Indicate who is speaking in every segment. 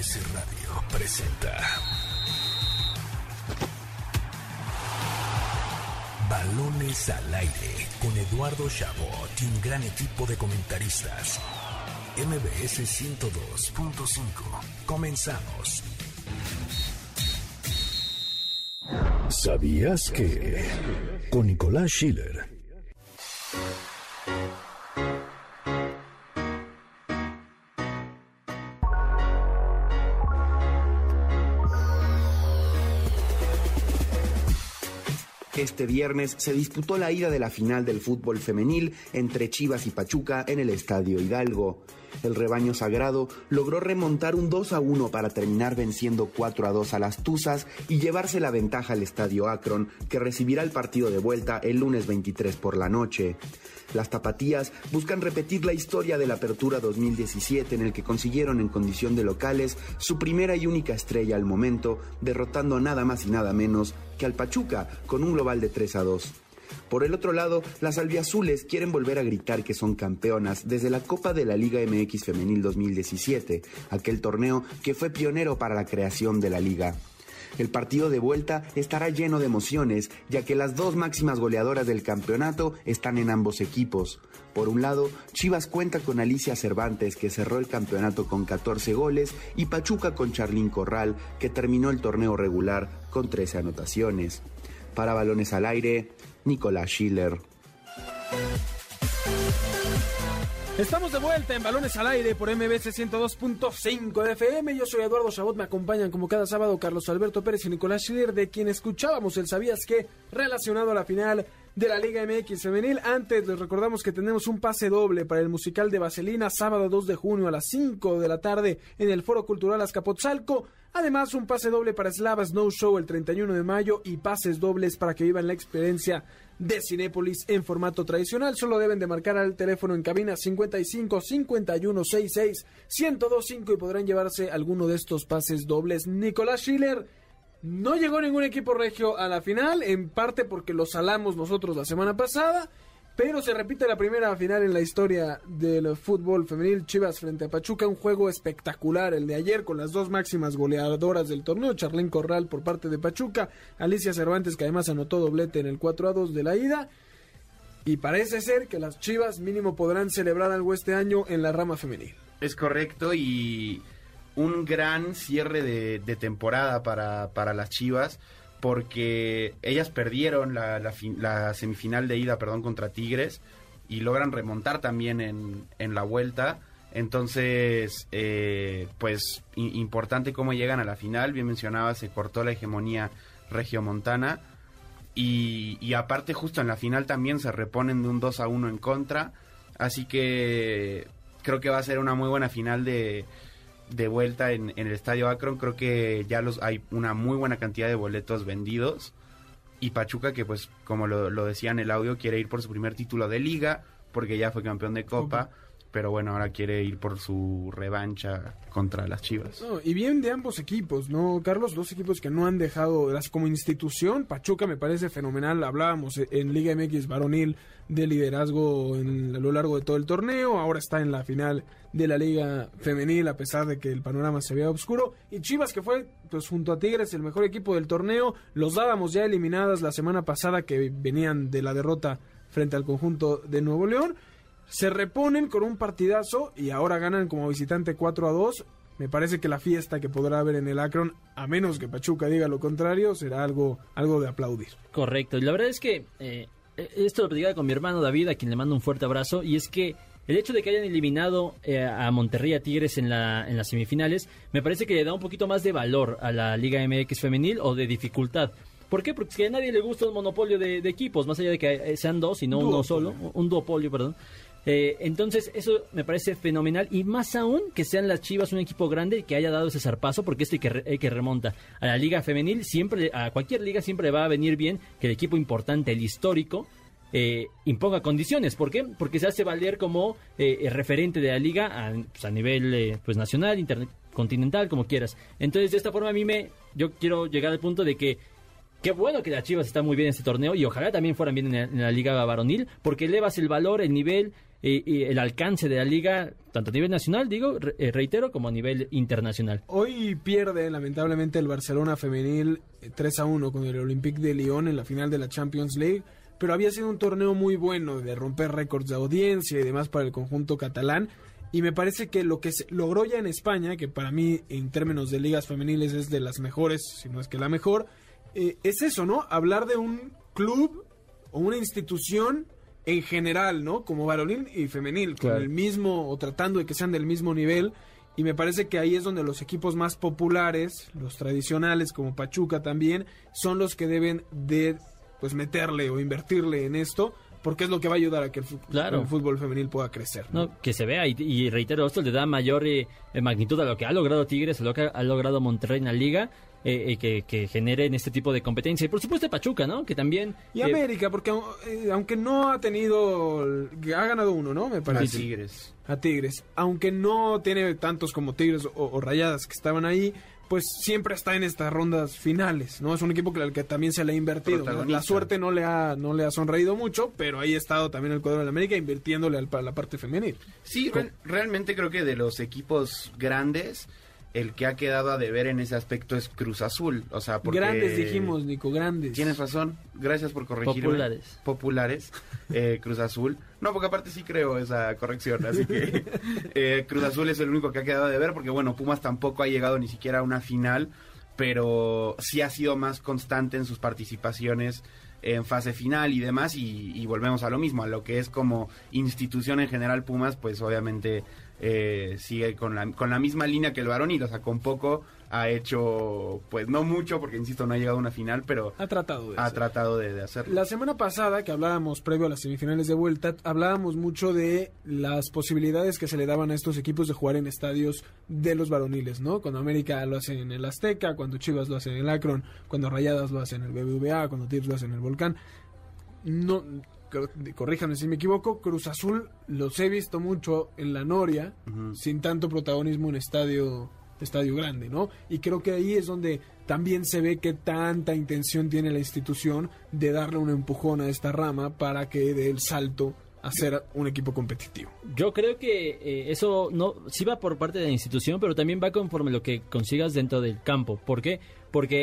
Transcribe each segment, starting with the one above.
Speaker 1: MBS Radio presenta Balones al aire con Eduardo Chabot y un gran equipo de comentaristas. MBS 102.5. Comenzamos. ¿Sabías que? Con Nicolás Schiller.
Speaker 2: Este viernes se disputó la ida de la final del fútbol femenil entre Chivas y Pachuca en el Estadio Hidalgo. El rebaño sagrado logró remontar un 2 a 1 para terminar venciendo 4 a 2 a las Tuzas y llevarse la ventaja al Estadio Akron, que recibirá el partido de vuelta el lunes 23 por la noche. Las tapatías buscan repetir la historia de la Apertura 2017 en el que consiguieron en condición de locales su primera y única estrella al momento, derrotando nada más y nada menos que al Pachuca con un global de 3 a 2. Por el otro lado, las albiazules quieren volver a gritar que son campeonas desde la Copa de la Liga MX Femenil 2017, aquel torneo que fue pionero para la creación de la liga. El partido de vuelta estará lleno de emociones, ya que las dos máximas goleadoras del campeonato están en ambos equipos. Por un lado, Chivas cuenta con Alicia Cervantes, que cerró el campeonato con 14 goles, y Pachuca con Charlín Corral, que terminó el torneo regular con 13 anotaciones. Para balones al aire, Nicolás Schiller.
Speaker 3: Estamos de vuelta en Balones al Aire por MBC 102.5 de FM. Yo soy Eduardo Chabot, me acompañan como cada sábado Carlos Alberto Pérez y Nicolás Schiller, de quien escuchábamos el Sabías que relacionado a la final de la Liga MX Femenil. Antes les recordamos que tenemos un pase doble para el musical de Vaselina, sábado 2 de junio a las 5 de la tarde en el Foro Cultural Azcapotzalco. Además, un pase doble para Slava Snow Show el 31 de mayo y pases dobles para que vivan la experiencia de Cinépolis en formato tradicional. Solo deben de marcar al teléfono en cabina 55 51 66 1025 y podrán llevarse alguno de estos pases dobles. Nicolás Schiller no llegó ningún equipo regio a la final, en parte porque lo salamos nosotros la semana pasada. Pero se repite la primera final en la historia del fútbol femenil Chivas frente a Pachuca, un juego espectacular el de ayer con las dos máximas goleadoras del torneo, Charlín Corral por parte de Pachuca, Alicia Cervantes que además anotó doblete en el 4 a 2 de la ida. Y parece ser que las Chivas mínimo podrán celebrar algo este año en la rama femenil.
Speaker 4: Es correcto y un gran cierre de, de temporada para, para las Chivas porque ellas perdieron la, semifinal de ida perdón, contra Tigres y logran remontar también en, en la vuelta. Entonces, eh, pues importante cómo llegan a la final. Bien mencionaba, se cortó la hegemonía regiomontana. Y, y aparte, justo en la final también se reponen de un 2 a 1 en contra. Así que creo que va a ser una muy buena final de, de vuelta en, en, el estadio Akron. Creo que ya los hay una muy buena cantidad de boletos vendidos. Y Pachuca, que pues como lo, lo decía en el audio, quiere ir por su primer título de liga, porque ya fue campeón de Copa. Pero bueno, ahora quiere ir por su revancha contra las Chivas.
Speaker 3: Y bien de ambos equipos, ¿no, Carlos? Dos equipos que no han dejado, como institución, Pachuca me parece fenomenal. Hablábamos en Liga MX varonil de liderazgo en, a lo largo de todo el torneo. Ahora está en la final de la Liga Femenil, a pesar de que el panorama se veía oscuro. Y Chivas, que fue, pues junto a Tigres, el mejor equipo del torneo, los dábamos ya eliminadas la semana pasada que venían de la derrota frente al conjunto de Nuevo León. Se reponen con un partidazo y ahora ganan como visitante 4 a 2. Me parece que la fiesta que podrá haber en el Akron, a menos que Pachuca diga lo contrario, será algo, algo de aplaudir.
Speaker 5: Correcto. Y la verdad es que eh, esto lo platicaba con mi hermano David, a quien le mando un fuerte abrazo, y es que el hecho de que hayan eliminado eh, a Monterrey a Tigres en, la, en las semifinales, me parece que le da un poquito más de valor a la Liga MX femenil o de dificultad. ¿Por qué? Porque a nadie le gusta un monopolio de, de equipos, más allá de que sean dos y no uno solo, un duopolio, perdón. Eh, entonces, eso me parece fenomenal. Y más aún que sean las Chivas un equipo grande que haya dado ese zarpazo, porque hay que, hay que remonta a la Liga Femenil, siempre, a cualquier liga siempre va a venir bien que el equipo importante, el histórico, eh, imponga condiciones. ¿Por qué? Porque se hace valer como eh, referente de la liga a, pues, nivel eh, pues nacional, intercontinental, como quieras. Entonces, de esta forma a mí me, yo quiero llegar al punto de que Qué bueno que las Chivas están muy bien en este torneo y ojalá también fueran bien en la, en la, liga varonil porque elevas el valor, el nivel, eh, y el alcance de la liga, tanto a nivel nacional, digo, eh, reitero, como a nivel internacional.
Speaker 3: Hoy pierde lamentablemente el Barcelona femenil eh, 3 a 1 con el Olympique de Lyon en la final de la Champions League, pero había sido un torneo muy bueno de romper récords de audiencia y demás para el conjunto catalán. Y me parece que lo que se logró ya en España, que para mí en términos de ligas femeniles es de las mejores, si no es que la mejor, eh, es eso, ¿no? Hablar de un club o una institución en general, ¿no? Como varonil y femenil, con el mismo o tratando de que sean del mismo nivel. Y me parece que ahí es donde los equipos más populares, los tradicionales como Pachuca también, son los que deben de pues meterle o invertirle en esto, porque es lo que va a ayudar a que el, fu-
Speaker 5: Claro.
Speaker 3: el fútbol femenil pueda crecer. ¿no?
Speaker 5: ¿no? Que se vea, y, y reitero, esto le da mayor eh, eh, magnitud a lo que ha logrado Tigres, a lo que ha, ha logrado Monterrey en la liga, eh, eh, que, que generen este tipo de competencia. Y por supuesto Pachuca, ¿no? Que también...
Speaker 3: Y
Speaker 5: eh,
Speaker 3: América, porque eh, aunque no ha tenido, ha ganado uno, ¿no? Me
Speaker 4: A
Speaker 3: parece.
Speaker 4: Tigres.
Speaker 3: a Tigres. Aunque no tiene tantos como Tigres o, o Rayadas que estaban ahí, pues siempre está en estas rondas finales, ¿no? Es un equipo que, al que también se le ha invertido. La suerte no le ha no le ha sonreído mucho, pero ahí ha estado también el cuadro de la América invirtiéndole al, para la parte femenil.
Speaker 4: Sí, re- realmente creo que de los equipos grandes, el que ha quedado a deber en ese aspecto es Cruz Azul. O sea, porque...
Speaker 3: Grandes dijimos, Nico, grandes.
Speaker 4: Tienes razón, gracias por corregirme.
Speaker 5: Populares.
Speaker 4: Populares, eh, Cruz Azul. No, porque aparte sí creo esa corrección, así que eh, Cruz Azul es el único que ha quedado de ver, porque bueno, Pumas tampoco ha llegado ni siquiera a una final, pero sí ha sido más constante en sus participaciones en fase final y demás, y, y volvemos a lo mismo, a lo que es como institución en general Pumas, pues obviamente eh, sigue con la, con la misma línea que el varonil, o sea, con poco ha hecho, pues no mucho, porque insisto, no ha llegado a una final, pero
Speaker 3: Ha tratado de
Speaker 4: ha
Speaker 3: hacer.
Speaker 4: tratado de, de hacerlo.
Speaker 3: La semana pasada que hablábamos previo a las semifinales de vuelta, hablábamos mucho de las posibilidades que se le daban a estos equipos de jugar en estadios de los varoniles, ¿no? Cuando América lo hace en el Azteca, cuando Chivas lo hace en el Akron, cuando Rayadas lo hace en el BBVA, cuando Tigres lo hace en el Volcán. No, corríjanme si me equivoco, Cruz Azul los he visto mucho en la Noria, sin tanto protagonismo en estadio estadio grande, ¿no? Y creo que ahí es donde también se ve que tanta intención tiene la institución de darle un empujón a esta rama para que dé el salto a ser un equipo competitivo.
Speaker 5: Yo creo que eh, eso no sí va por parte de la institución, pero también va conforme lo que consigas dentro del campo. ¿Por qué? Porque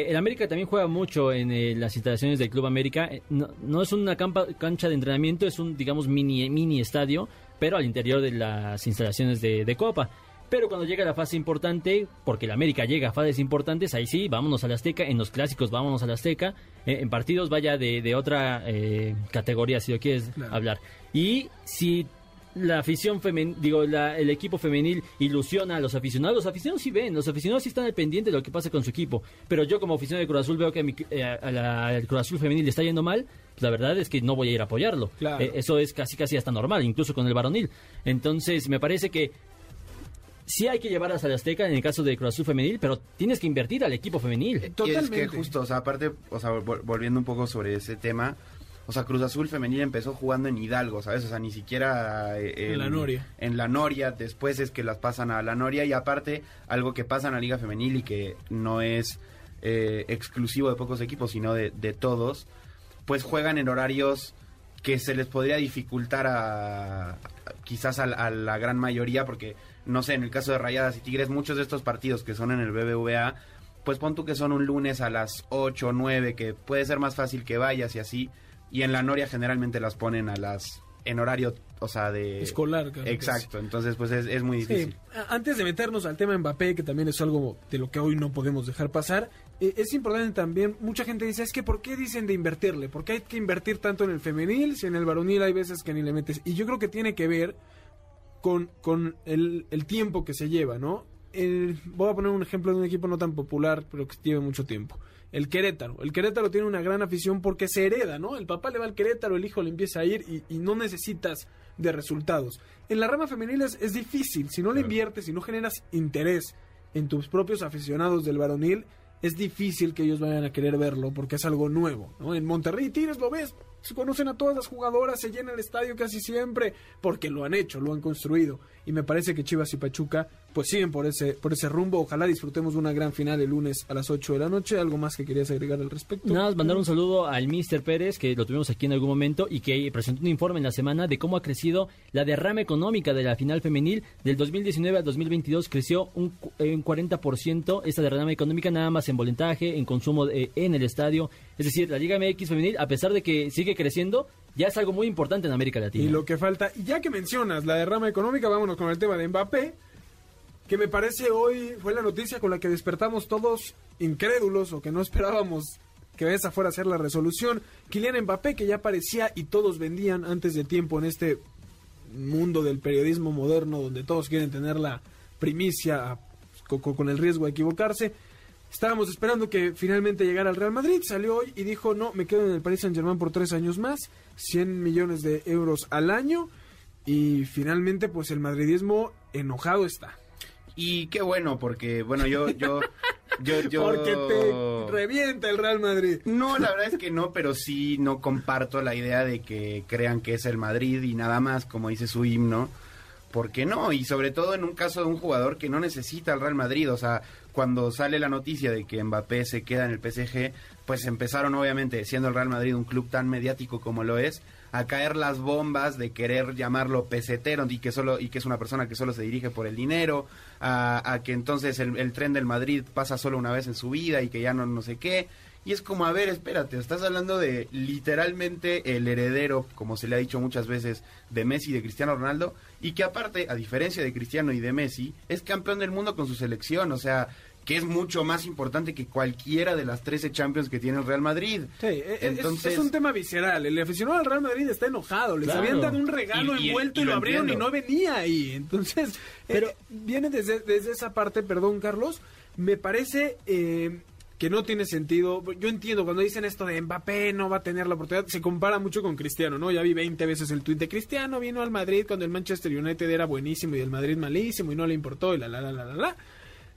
Speaker 5: el América también juega mucho en eh, las instalaciones del Club América. Eh, No, no es una campa- cancha de entrenamiento, es un, digamos, mini, mini estadio, pero al interior de las instalaciones de, de Copa. Pero cuando llega la fase importante, porque el América llega a fases importantes, ahí sí, vámonos al Azteca. En los clásicos, vámonos al Azteca. Eh, en partidos, vaya de, de otra eh, categoría, si lo quieres
Speaker 3: Claro.
Speaker 5: hablar. Y si la afición femenil, digo, la- el equipo femenil ilusiona a los aficionados. Los aficionados sí ven, los aficionados sí están al pendiente de lo que pasa con su equipo. Pero yo como aficionado de Cruz Azul veo que a mi- eh, a la- al Cruz Azul femenil le está yendo mal. pues la verdad es que no voy a ir a apoyarlo.
Speaker 3: Claro.
Speaker 5: Eh, eso es casi casi hasta normal, incluso con el varonil. Entonces me parece que sí hay que llevar a la Azteca en el caso de Cruz Azul femenil, pero tienes que invertir al equipo femenil.
Speaker 4: Y es
Speaker 3: Totalmente.
Speaker 4: que justo, o sea, aparte, o sea, vol- volviendo un poco sobre ese tema, o sea, Cruz Azul femenil empezó jugando en Hidalgo, ¿sabes? O sea, ni siquiera eh,
Speaker 3: En la Noria.
Speaker 4: En la Noria, después es que las pasan a la Noria y aparte, algo que pasa en la Liga Femenil y que no es eh, exclusivo de pocos equipos, sino de, de todos, pues juegan en horarios que se les podría dificultar a, quizás a, la- a la gran mayoría porque no sé en el caso de Rayadas y Tigres muchos de estos partidos que son en el BBVA pues pon tú que son un lunes a las 8 o 9 que puede ser más fácil que vayas y así y en la Noria generalmente las ponen a las en horario o sea de
Speaker 3: Escolar, casi,
Speaker 4: exacto entonces pues es, es muy difícil
Speaker 3: Sí. Antes de meternos al tema Mbappé, que también es algo de lo que hoy no podemos dejar pasar, eh, es importante también, mucha gente dice, es que ¿por qué dicen de invertirle? ¿Por qué hay que invertir tanto en el femenil si en el varonil hay veces que ni le metes? Y yo creo que tiene que ver con, con el, el tiempo que se lleva, ¿no? El- voy a poner un ejemplo de un equipo no tan popular, pero que lleva mucho tiempo. El Querétaro. El Querétaro tiene una gran afición porque se hereda, ¿no? El papá le va al Querétaro, el hijo le empieza a ir y, y no necesitas de resultados. En la rama femenil es, es difícil. Si no le inviertes, si no generas interés en tus propios aficionados del varonil, es difícil que ellos vayan a querer verlo porque es algo nuevo, ¿no? En Monterrey Tigres lo ves, se conocen a todas las jugadoras, se llena el estadio casi siempre porque lo han hecho, lo han construido y me parece que Chivas y Pachuca pues siguen por ese, por ese rumbo. Ojalá disfrutemos de una gran final el lunes a las 8 de la noche. ¿Algo más que querías agregar al respecto?
Speaker 5: Nada más mandar un saludo al Mister Pérez, que lo tuvimos aquí en algún momento y que presentó un informe en la semana de cómo ha crecido la derrama económica de la final femenil. Del 2019 al 2022 creció un, un 40% esta derrama económica, nada más en voluntaje, en consumo eh, en el estadio. Es decir, la Liga MX femenil, a pesar de que sigue creciendo, ya es algo muy importante en América Latina.
Speaker 3: Y lo que falta, ya que mencionas la derrama económica, vámonos con el tema de Mbappé, que me parece hoy fue la noticia con la que despertamos todos incrédulos o que no esperábamos que esa fuera a ser la resolución. Kylian Mbappé, que ya parecía y todos vendían antes de tiempo en este mundo del periodismo moderno donde todos quieren tener la primicia co- co- con, el riesgo de equivocarse. Estábamos esperando que finalmente llegara al Real Madrid, salió hoy y dijo, no, me quedo en el Paris Saint Germain por tres años más, 100 millones de euros al año y finalmente pues el madridismo enojado está.
Speaker 4: Y qué bueno, porque, bueno, yo, yo, yo, yo...
Speaker 3: Porque te revienta el Real Madrid.
Speaker 4: No, la verdad es que no, pero sí no comparto la idea de que crean que es el Madrid y nada más, como dice su himno. ¿Por qué no? Y sobre todo en un caso de un jugador que no necesita al Real Madrid. O sea, cuando sale la noticia de que Mbappé se queda en el PSG, pues empezaron obviamente, siendo el Real Madrid un club tan mediático como lo es, a caer las bombas de querer llamarlo pesetero y que solo y que es una persona que solo se dirige por el dinero, a, que entonces el, el tren del Madrid pasa solo una vez en su vida y que ya no no sé qué. Y es como, a ver, espérate, estás hablando de literalmente el heredero, como se le ha dicho muchas veces, de Messi y de Cristiano Ronaldo, y que aparte, a diferencia de Cristiano y de Messi, es campeón del mundo con su selección, o sea, que es mucho más importante que cualquiera de las 13 Champions que tiene el Real Madrid.
Speaker 3: Sí, e- e- es-
Speaker 4: Entonces-
Speaker 3: es, un tema visceral. El aficionado al Real Madrid está enojado. Les
Speaker 5: Claro.
Speaker 3: habían dado un regalo
Speaker 4: Y-
Speaker 3: envuelto
Speaker 4: y
Speaker 3: y,
Speaker 4: lo
Speaker 3: lo abrieron
Speaker 4: entiendo.
Speaker 3: y no venía ahí. Entonces, pero viene desde, desde esa parte, perdón, Carlos. Me parece eh, que no tiene sentido. Yo entiendo cuando dicen esto de Mbappé no va a tener la oportunidad. Se compara mucho con Cristiano, ¿no? Ya vi 20 veces el tuit de Cristiano vino al Madrid cuando el Manchester United era buenísimo y el Madrid malísimo y no le importó y la la la la la la.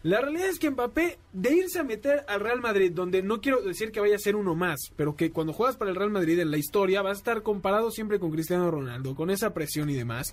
Speaker 3: La realidad es que Mbappé, de irse a meter al Real Madrid, donde no quiero decir que vaya a ser uno más, pero que cuando juegas para el Real Madrid en la historia va a estar comparado siempre con Cristiano Ronaldo, con esa presión y demás.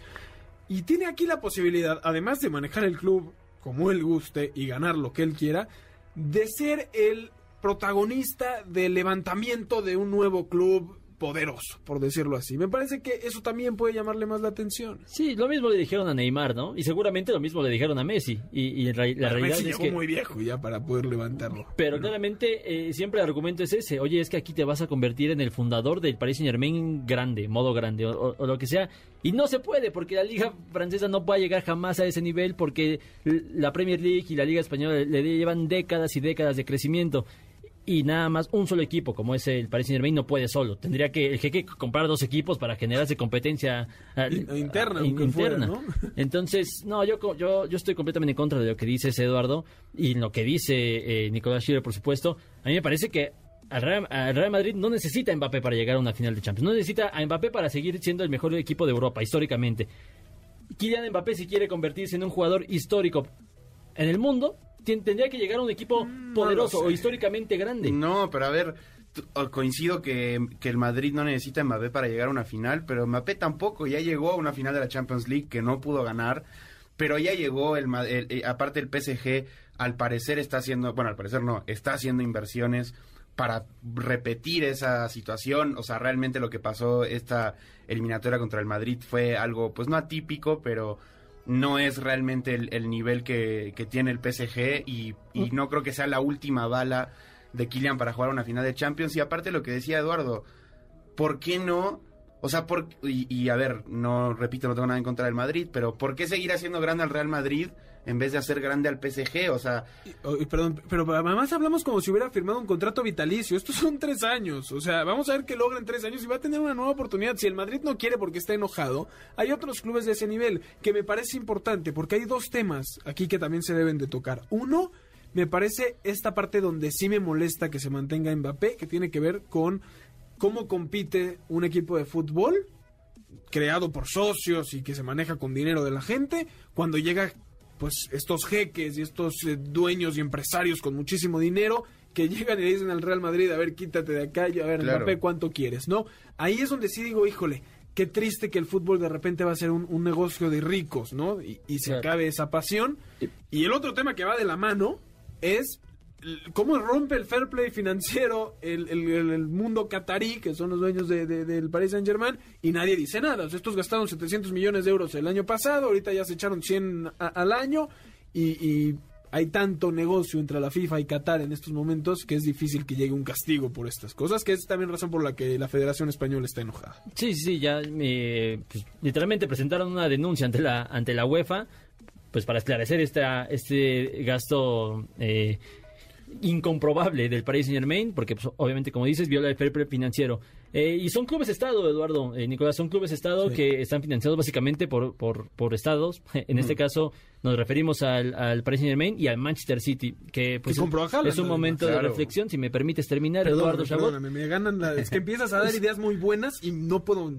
Speaker 3: Y tiene aquí la posibilidad, además de manejar el club como él guste y ganar lo que él quiera, de ser el protagonista del levantamiento de un nuevo club poderoso, por decirlo así. Me parece que eso también puede llamarle más la atención.
Speaker 5: Sí, lo mismo le dijeron a Neymar, ¿no? Y seguramente lo mismo le dijeron a Messi. Y, y la
Speaker 3: A ver
Speaker 5: realidad
Speaker 3: si
Speaker 5: es
Speaker 3: llegó
Speaker 5: que...
Speaker 3: muy viejo ya para poder levantarlo.
Speaker 5: Pero claramente eh, siempre el argumento es ese. Oye, es que aquí te vas a convertir en el fundador del Paris Saint Germain grande, modo grande, o, o- o lo que sea. Y no se puede, porque la liga francesa no puede llegar jamás a ese nivel, porque la Premier League y la liga española le llevan décadas y décadas de crecimiento. Y nada más un solo equipo, como es el Paris Saint Germain, no puede solo. Tendría que el jeque comprar dos equipos para generarse competencia ah,
Speaker 3: interna,
Speaker 5: ah,
Speaker 3: fuera,
Speaker 5: interna.
Speaker 3: ¿no?
Speaker 5: Entonces, no, yo, yo, yo estoy completamente en contra de lo que dice ese Eduardo y lo que dice eh, Nicolás Schiller, por supuesto. A mí me parece que al Real, al Real Madrid no necesita a Mbappé para llegar a una final de Champions. No necesita a Mbappé para seguir siendo el mejor equipo de Europa, históricamente. Kylian Mbappé, si quiere convertirse en un jugador histórico en el mundo, tendría que llegar a un equipo
Speaker 3: Mm,
Speaker 5: poderoso o históricamente grande.
Speaker 4: No, pero a ver, coincido que, que el Madrid no necesita a Mbappé para llegar a una final, pero Mbappé tampoco, ya llegó a una final de la Champions League que no pudo ganar, pero ya llegó, el, Ma- el- eh, aparte el PSG, al parecer está haciendo, bueno, al parecer no, está haciendo inversiones para repetir esa situación, o sea, realmente lo que pasó esta eliminatoria contra el Madrid fue algo, pues no atípico, pero no es realmente el, el nivel que, que tiene el PSG y, y no creo que sea la última bala de Kylian para jugar una final de Champions. Y aparte lo que decía Eduardo, ¿por qué no? O sea, por, y, y a ver, no repito, no tengo nada en contra del Madrid, pero ¿por qué seguir haciendo grande al Real Madrid en vez de hacer grande al PSG? O sea,
Speaker 3: Oh, perdón, pero además hablamos como si hubiera firmado un contrato vitalicio. Estos son tres años. O sea, vamos a ver qué logra en tres años y va a tener una nueva oportunidad. Si el Madrid no quiere porque está enojado, hay otros clubes de ese nivel que me parece importante porque hay dos temas aquí que también se deben de tocar. Uno, me parece esta parte donde sí me molesta que se mantenga Mbappé, que tiene que ver con cómo compite un equipo de fútbol creado por socios y que se maneja con dinero de la gente, cuando llega pues estos jeques y estos eh, dueños y empresarios con muchísimo dinero que llegan y le dicen al Real Madrid, a ver, quítate de acá, y a ver,
Speaker 4: Claro.
Speaker 3: Mbappé, ¿cuánto quieres? ¿No? Ahí es donde sí digo, híjole, qué triste que el fútbol de repente va a ser un, un negocio de ricos, ¿no? Y, y se
Speaker 5: Claro.
Speaker 3: acabe esa pasión. Y el otro tema que va de la mano es cómo rompe el fair play financiero el, el- mundo catarí, que son los dueños de- de- del Paris Saint Germain, y nadie dice nada. O sea, estos gastaron 700 millones de euros el año pasado, ahorita ya se echaron 100 a- al año, y, y hay tanto negocio entre la FIFA y Qatar en estos momentos que es difícil que llegue un castigo por estas cosas, que es también razón por la que la Federación Española está enojada.
Speaker 5: Sí, sí, ya eh, pues, literalmente presentaron una denuncia ante la ante la UEFA pues para esclarecer esta, este gasto eh, incomprobable del Paris Saint Germain, porque pues, obviamente, como dices, viola el fair play financiero. Eh, y son clubes Estado, Eduardo, eh, Nicolás, son clubes Estado
Speaker 3: Sí.
Speaker 5: que están financiados básicamente por, por, por Estados. En este caso nos referimos al, al Paris Saint Germain y al Manchester City, que pues
Speaker 3: Haaland,
Speaker 5: es un momento de reflexión, si me permites terminar, Eduardo Chabot.
Speaker 3: me ganan la- es que empiezas a dar ideas muy buenas y no puedo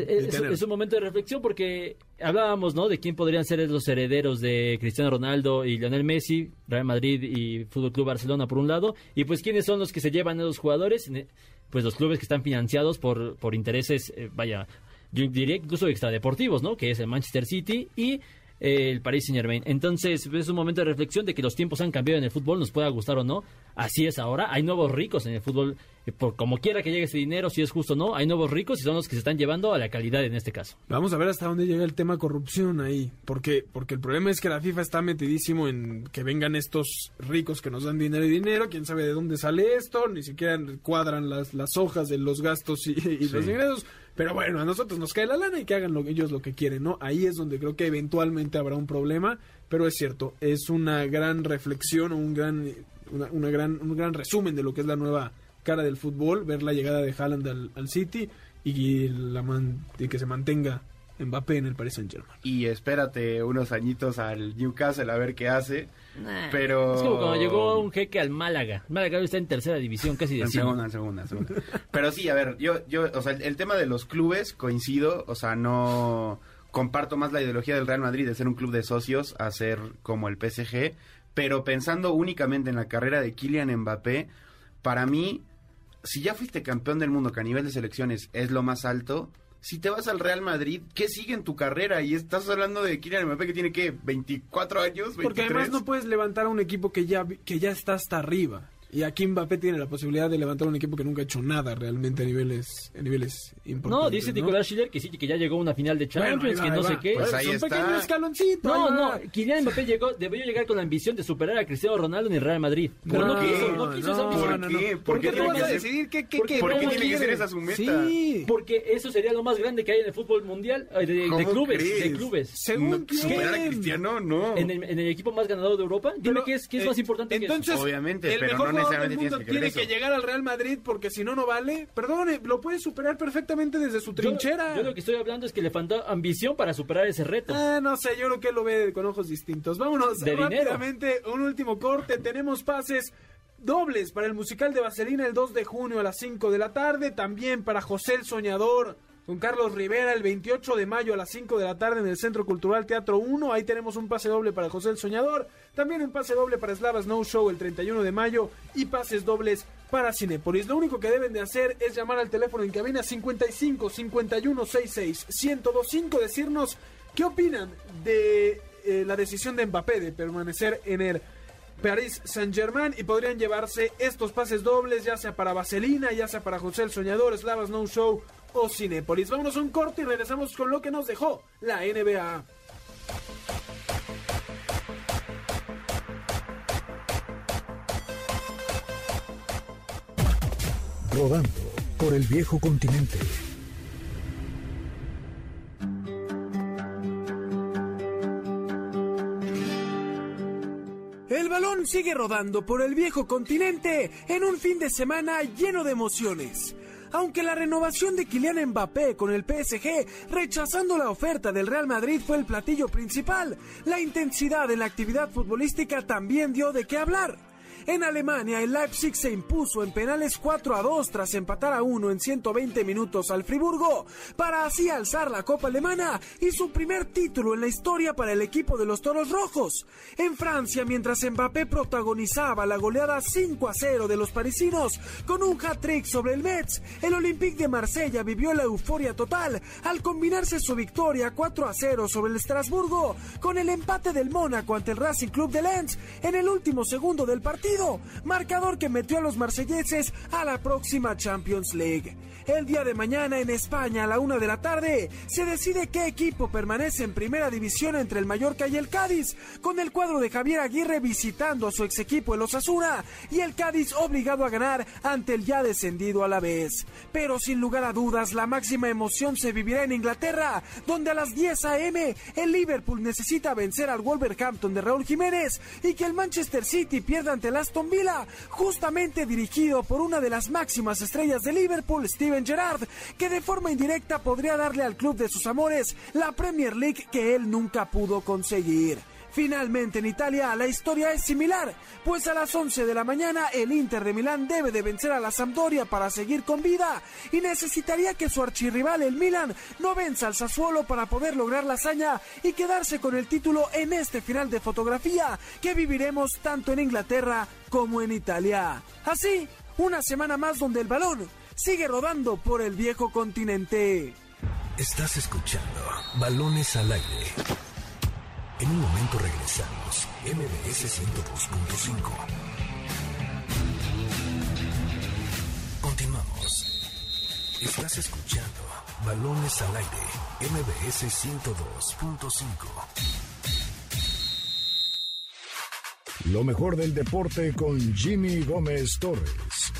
Speaker 5: Es,
Speaker 3: detenerme.
Speaker 5: es un momento de reflexión porque hablábamos, ¿no? De quién podrían ser los herederos de Cristiano Ronaldo y Lionel Messi, Real Madrid y Fútbol Club Barcelona por un lado, y pues quiénes son los que se llevan a los jugadores, Ne- pues los clubes que están financiados por por intereses, eh, vaya, yo diría incluso extradeportivos, ¿no? Que es el Manchester City y eh, el Paris Saint Germain. Entonces es un momento de reflexión de que los tiempos han cambiado en el fútbol, nos pueda gustar o no. Así es ahora. Hay nuevos ricos en el fútbol, eh, por como quiera que llegue ese dinero, si es justo o no. Hay nuevos ricos y son los que se están llevando a la calidad en este caso.
Speaker 3: Vamos a ver hasta dónde llega el tema corrupción ahí. Porque, porque el problema es que la FIFA está metidísimo en que vengan estos ricos que nos dan dinero y dinero. Quién sabe de dónde sale esto. Ni siquiera cuadran las, las hojas de los gastos y, y los ingresos. Pero bueno, a nosotros nos cae la lana y que hagan lo, ellos lo que quieren, ¿no? Ahí es donde creo que eventualmente habrá un problema. Pero es cierto, es una gran reflexión o un gran, una, gran, un gran resumen de lo que es la nueva cara del fútbol. Ver la llegada de Haaland al, al City y, la man- y que se mantenga Mbappé en el Paris Saint Germain.
Speaker 4: Y espérate unos añitos al Newcastle a ver qué hace. Pero...
Speaker 5: Es como cuando llegó un jeque al Málaga. Málaga hoy está en tercera división, casi de
Speaker 4: En segunda, en segunda, en segunda. Pero sí, a ver, yo, yo, o sea, el, el tema de los clubes coincido, o sea, no comparto más la ideología del Real Madrid de ser un club de socios a ser como el PSG, pero pensando únicamente en la carrera de Kylian Mbappé, para mí, si ya fuiste campeón del mundo, que a nivel de selecciones es lo más alto, si te vas al Real Madrid, ¿qué sigue en tu carrera? Y estás hablando de Kylian Mbappé que tiene, ¿qué? ¿24 años? ¿23?
Speaker 3: Porque además no puedes levantar a un equipo que ya, que ya está hasta arriba. Y aquí Mbappé tiene la posibilidad de levantar un equipo que nunca ha hecho nada realmente a niveles, a niveles importantes.
Speaker 5: No, dice Nicolás Schiller que sí, que ya llegó a una final de Champions,
Speaker 3: va,
Speaker 5: que no sé qué.
Speaker 4: Pues
Speaker 3: Bueno,
Speaker 4: ahí
Speaker 3: es un
Speaker 4: está.
Speaker 3: pequeño escaloncito.
Speaker 5: No, no. Kylian Mbappé llegó, debió llegar con la ambición de superar a Cristiano Ronaldo en el Real Madrid. Pero no,
Speaker 3: No,
Speaker 5: quiso, no quiso esa
Speaker 3: no,
Speaker 5: ambición.
Speaker 4: ¿Por
Speaker 3: no,
Speaker 4: qué?
Speaker 3: no.
Speaker 4: ¿Por
Speaker 3: ¿Por
Speaker 4: qué tiene
Speaker 3: vas
Speaker 4: que ser-
Speaker 3: decidir qué, qué,
Speaker 5: ¿Por-
Speaker 3: qué
Speaker 5: por qué tiene que ser
Speaker 4: esa su meta?
Speaker 3: Sí.
Speaker 5: Porque eso sería lo más grande que hay en el fútbol mundial, eh, de, de
Speaker 4: ¿Cómo
Speaker 5: clubes,
Speaker 4: crees?
Speaker 5: de clubes.
Speaker 3: Según
Speaker 4: No,
Speaker 3: quién.
Speaker 4: ¿Superar a Cristiano? No.
Speaker 5: En el, en el equipo más ganador de Europa, dime
Speaker 3: Pero,
Speaker 5: qué es, qué es
Speaker 3: eh,
Speaker 5: más importante
Speaker 3: entonces,
Speaker 5: que eso.
Speaker 4: Obviamente,
Speaker 3: el
Speaker 4: pero
Speaker 3: mejor
Speaker 4: no necesariamente
Speaker 3: del
Speaker 4: tienes
Speaker 3: mundo
Speaker 4: que querer
Speaker 3: tiene
Speaker 4: eso.
Speaker 3: que llegar al Real Madrid porque si no no vale. Perdone, lo puede superar perfectamente desde su
Speaker 5: Yo-
Speaker 3: trinchera.
Speaker 5: Yo, lo que estoy hablando es que le faltó ambición para superar ese reto.
Speaker 3: Ah, no sé, yo creo que él lo ve con ojos distintos. Vámonos
Speaker 5: De dinero.
Speaker 3: rápidamente, un último corte. Tenemos pases dobles para el musical de Vaselina el 2 de junio a las 5 de la tarde. También para José el Soñador con Carlos Rivera el 28 de mayo a las 5 de la tarde en el Centro Cultural Teatro 1. Ahí tenemos un pase doble para José el Soñador. También un pase doble para Slava Snow Show el 31 de mayo y pases dobles para Cinépolis. Lo único que deben de hacer es llamar al teléfono en cabina 55 51 66 1025 decirnos qué opinan de eh, la decisión de Mbappé de permanecer en el Paris Saint Germain y podrían llevarse estos pases dobles ya sea para Vaselina, ya sea para José el Soñador, Slava Snow Show o Cinépolis. Vámonos a un corte y regresamos con lo que nos dejó la NBA.
Speaker 1: Rodando por el viejo continente.
Speaker 3: El balón sigue rodando por el viejo continente en un fin de semana lleno de emociones. Aunque la renovación de Kylian Mbappé con el PSG, rechazando la oferta del Real Madrid, fue el platillo principal, la intensidad en la actividad futbolística también dio de qué hablar. En Alemania, el Leipzig se impuso en penales 4 a 2 tras empatar a 1 en 120 minutos al Friburgo, para así alzar la Copa Alemana y su primer título en la historia para el equipo de los Toros Rojos. En Francia, mientras Mbappé protagonizaba la goleada 5 a 0 de los parisinos con un hat-trick sobre el Metz, el Olympique de Marsella vivió la euforia total al combinarse su victoria 4 a 0 sobre el Estrasburgo con el empate del Mónaco ante el Racing Club de Lens en el último segundo del partido, marcador que metió a los marselleses a la próxima Champions League. El día de mañana en España a la una de la tarde se decide qué equipo permanece en primera división entre el Mallorca y el Cádiz, con el cuadro de Javier Aguirre visitando a su ex equipo el Osasuna y el Cádiz obligado a ganar ante el ya descendido a la vez. Pero sin lugar a dudas la máxima emoción se vivirá en Inglaterra, donde a las 10 a.m. el Liverpool necesita vencer al Wolverhampton de Raúl Jiménez y que el Manchester City pierda ante el Villa, justamente dirigido por una de las máximas estrellas de Liverpool, Steven Gerrard, que de forma indirecta podría darle al club de sus amores la Premier League que él nunca pudo conseguir. Finalmente en Italia la historia es similar, pues a las 11 de la mañana el Inter de Milán debe de vencer a la Sampdoria para seguir con vida y necesitaría que su archirrival el Milan no venza al Sassuolo para poder lograr la hazaña y quedarse con el título en este final de fotografía que viviremos tanto en Inglaterra como en Italia. Así, una semana más donde el balón sigue rodando por el viejo continente.
Speaker 1: Estás escuchando Balones al aire. En un momento regresamos. MBS 102.5. Continuamos. Estás escuchando Balones al aire. MBS 102.5. Lo mejor del deporte con Jimmy Gómez Torres.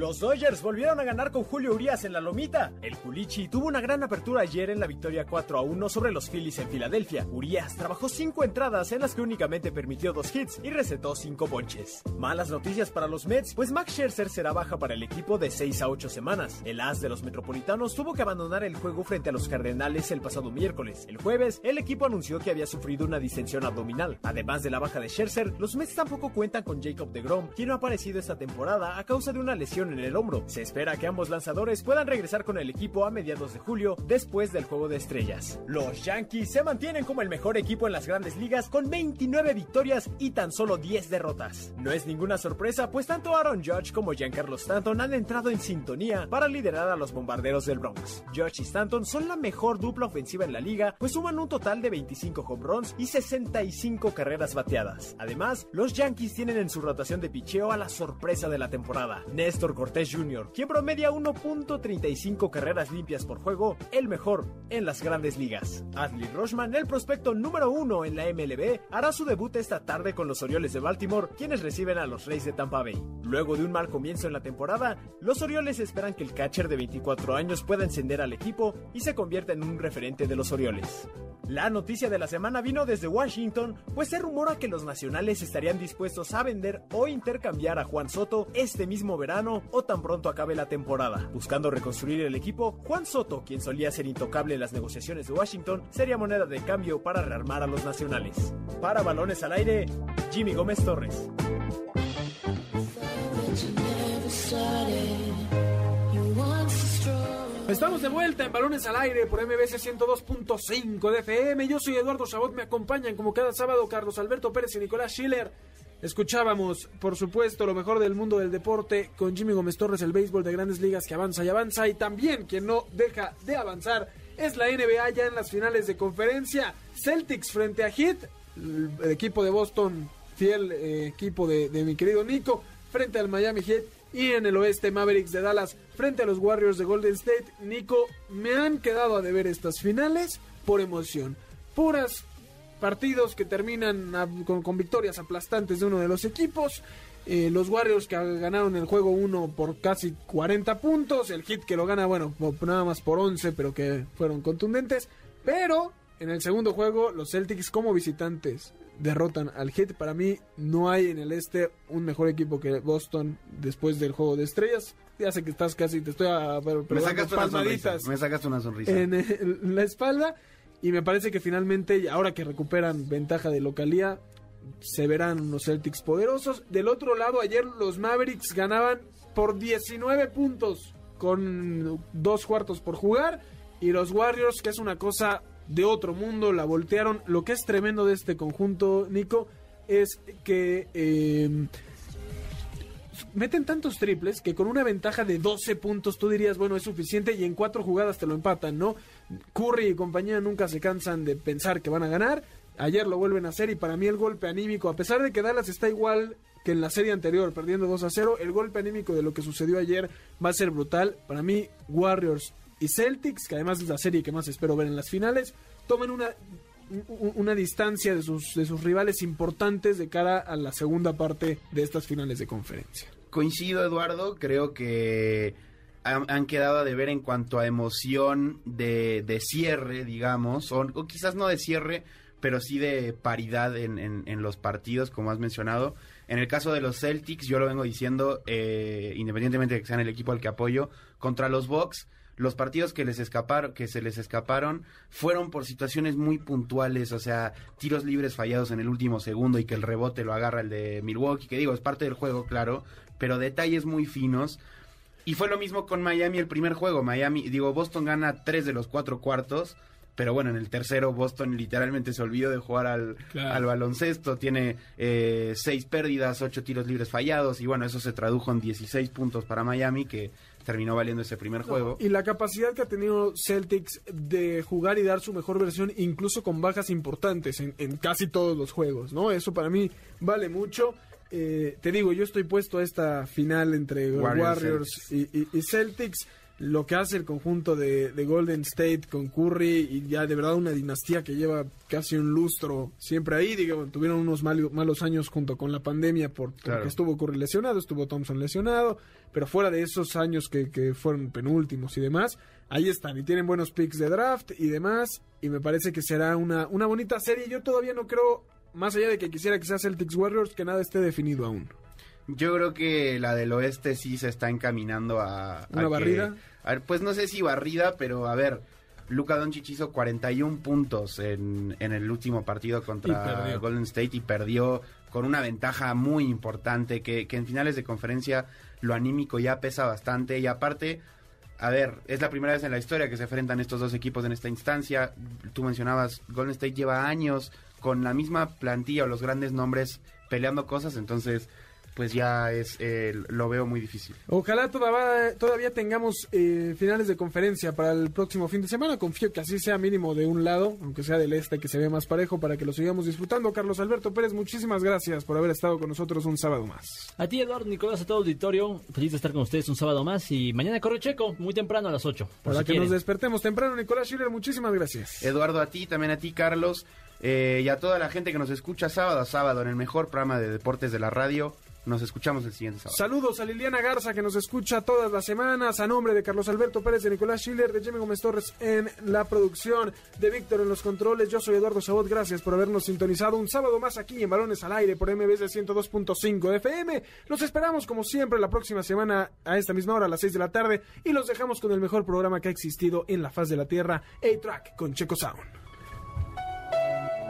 Speaker 6: Los Dodgers volvieron a ganar con Julio Urias en la lomita. El Culichi tuvo una gran apertura ayer en la victoria 4 a 1 sobre los Phillies en Filadelfia. Urias trabajó cinco entradas en las que únicamente permitió dos hits y recetó cinco ponches. Malas noticias para los Mets, pues Max Scherzer será baja para el equipo de 6 a 8 semanas. El as de los Metropolitanos tuvo que abandonar el juego frente a los Cardenales el pasado miércoles. El jueves, el equipo anunció que había sufrido una distensión abdominal. Además de la baja de Scherzer, los Mets tampoco cuentan con Jacob deGrom, quien no ha aparecido esta temporada a causa de una lesión en el hombro. Se espera que ambos lanzadores puedan regresar con el equipo a mediados de julio después del juego de estrellas. Los Yankees se mantienen como el mejor equipo en las grandes ligas con 29 victorias y tan solo 10 derrotas. No es ninguna sorpresa, pues tanto Aaron Judge como Giancarlo Stanton han entrado en sintonía para liderar a los bombarderos del Bronx. Judge y Stanton son la mejor dupla ofensiva en la liga, pues suman un total de 25 home runs y 65 carreras bateadas. Además, los Yankees tienen en su rotación de picheo a la sorpresa de la temporada, Néstor Cortés Jr., quien promedia 1.35 carreras limpias por juego, el mejor en las grandes ligas. Adley Rochman, el prospecto número uno en la MLB, hará su debut esta tarde con los Orioles de Baltimore, quienes reciben a los Reyes de Tampa Bay. Luego de un mal comienzo en la temporada, los Orioles esperan que el catcher de 24 años pueda encender al equipo y se convierta en un referente de los Orioles. La noticia de la semana vino desde Washington, pues se rumora que los nacionales estarían dispuestos a vender o intercambiar a Juan Soto este mismo verano o tan pronto acabe la temporada. Buscando reconstruir el equipo, Juan Soto, quien solía ser intocable en las negociaciones de Washington, sería moneda de cambio para rearmar a los nacionales. Para balones al aire, Jimmy Gómez Torres.
Speaker 3: Estamos de vuelta en Balones al Aire por MBC 102.5 de FM. Yo soy Eduardo Chabot, me acompañan como cada sábado Carlos Alberto Pérez y Nicolás Schiller. Escuchábamos, por supuesto, lo mejor del mundo del deporte con Jimmy Gómez Torres, el béisbol de grandes ligas que avanza y avanza. Y también quien no deja de avanzar es la NBA ya en las finales de conferencia. Celtics frente a Heat, el equipo de Boston, fiel eh, equipo de, de mi querido Nico, frente al Miami Heat y en el oeste Mavericks de Dallas frente a los Warriors de Golden State. Nico, me han quedado a deber estas finales por emoción. Puras partidos que terminan a- con, con victorias aplastantes de uno de los equipos. Eh, los Warriors que ganaron el juego 1 por casi 40 puntos. El Hit que lo gana, bueno, nada más por 11, pero que fueron contundentes. Pero en el segundo juego, los Celtics como visitantes derrotan al Heat. Para mí, no hay en el este un mejor equipo que Boston después del juego de estrellas. Ya sé que estás casi, te estoy a, pero- pero
Speaker 4: Me sacaste una sonrisa.
Speaker 3: palmaditas
Speaker 4: Me sacaste una sonrisa.
Speaker 3: en, eh, en la espalda. Y me parece que finalmente, ahora que recuperan ventaja de localía, se verán unos Celtics poderosos. Del otro lado, ayer los Mavericks ganaban por 19 puntos con dos cuartos por jugar. Y los Warriors, que es una cosa de otro mundo, la voltearon. Lo que es tremendo de este conjunto, Nico, es que eh, meten tantos triples que con una ventaja de 12 puntos tú dirías, bueno, es suficiente y en cuatro jugadas te lo empatan, ¿no? Curry y compañía nunca se cansan de pensar que van a ganar. Ayer lo vuelven a hacer y para mí el golpe anímico, a pesar de que Dallas está igual que en la serie anterior, perdiendo 2 a 0, el golpe anímico de lo que sucedió ayer va a ser brutal. Para mí, Warriors y Celtics, que además es la serie que más espero ver en las finales, tomen una, una distancia de sus, de sus rivales importantes de cara a la segunda parte de estas finales de conferencia.
Speaker 4: Coincido, Eduardo, creo que han, quedado de ver en cuanto a emoción de, de cierre, digamos, o, quizás no de cierre, pero sí de paridad en, en, en, los partidos, como has mencionado. En el caso de los Celtics, yo lo vengo diciendo, eh, independientemente de que sean el equipo al que apoyo, contra los Bucks, los partidos que les escaparon, que se les escaparon, fueron por situaciones muy puntuales, o sea, tiros libres fallados en el último segundo y que el rebote lo agarra el de Milwaukee, que digo, es parte del juego, claro, pero detalles muy finos. Y fue lo mismo con Miami el primer juego. Miami, digo, Boston gana tres de los cuatro cuartos. Pero bueno, en el tercero Boston literalmente se olvidó de jugar al, claro. al baloncesto. Tiene eh, seis pérdidas, ocho tiros libres fallados. Y bueno, eso se tradujo en 16 puntos para Miami, que terminó valiendo ese primer juego.
Speaker 3: Y la capacidad que ha tenido Celtics de jugar y dar su mejor versión, incluso con bajas importantes en, en casi todos los juegos, ¿no? Eso para mí vale mucho. Eh, te digo, yo estoy puesto a esta final entre Warriors, Warriors y, y, y, Celtics. Lo que hace el conjunto de, de, Golden State con Curry y ya de verdad una dinastía que lleva casi un lustro siempre ahí. Digo, tuvieron unos mal, malos años junto con la pandemia por, claro. porque estuvo Curry lesionado, estuvo Thompson lesionado, pero fuera de esos años que, que fueron penúltimos y demás, ahí están y tienen buenos picks de draft y demás. Y me parece que será una, una bonita serie. Yo todavía no creo más allá de que quisiera que sea Celtics Warriors, que nada esté definido aún.
Speaker 4: Yo creo que la del oeste sí se está encaminando a...
Speaker 3: ¿Una
Speaker 4: a
Speaker 3: barrida?
Speaker 4: Que, a ver, pues no sé si barrida, pero a ver, Luka Doncic hizo 41 puntos en, en el último partido contra Golden State y perdió con una ventaja muy importante que, que en finales de conferencia lo anímico ya pesa bastante y aparte a ver, es la primera vez en la historia que se enfrentan estos dos equipos en esta instancia. Tú mencionabas, Golden State lleva años con la misma plantilla o los grandes nombres peleando cosas, entonces pues ya es eh, lo veo muy difícil.
Speaker 3: Ojalá todavía, todavía tengamos eh, finales de conferencia para el próximo fin de semana. Confío que así sea mínimo de un lado, aunque sea del este, que se ve más parejo para que lo sigamos disfrutando. Carlos Alberto Pérez, muchísimas gracias por haber estado con nosotros un sábado más.
Speaker 5: A ti, Eduardo Nicolás, a todo auditorio, feliz de estar con ustedes un sábado más y mañana corre Checo, muy temprano a las 8.
Speaker 3: Para si que quieren. nos despertemos temprano, Nicolás Schiller, muchísimas gracias.
Speaker 4: Eduardo, a ti, también a ti, Carlos. Eh, y a toda la gente que nos escucha sábado a sábado en el mejor programa de deportes de la radio. Nos escuchamos el siguiente sábado.
Speaker 3: Saludos a Liliana Garza que nos escucha todas las semanas. A nombre de Carlos Alberto Pérez, de Nicolás Schiller, de Jimmy Gómez Torres en la producción, de Víctor en los controles. Yo soy Eduardo Sabot. Gracias por habernos sintonizado un sábado más aquí en Balones al Aire por MBS 102.5 FM. Los esperamos como siempre la próxima semana a esta misma hora, a las 6 de la tarde. Y los dejamos con el mejor programa que ha existido en la faz de la Tierra, A-Track con Checo Sound.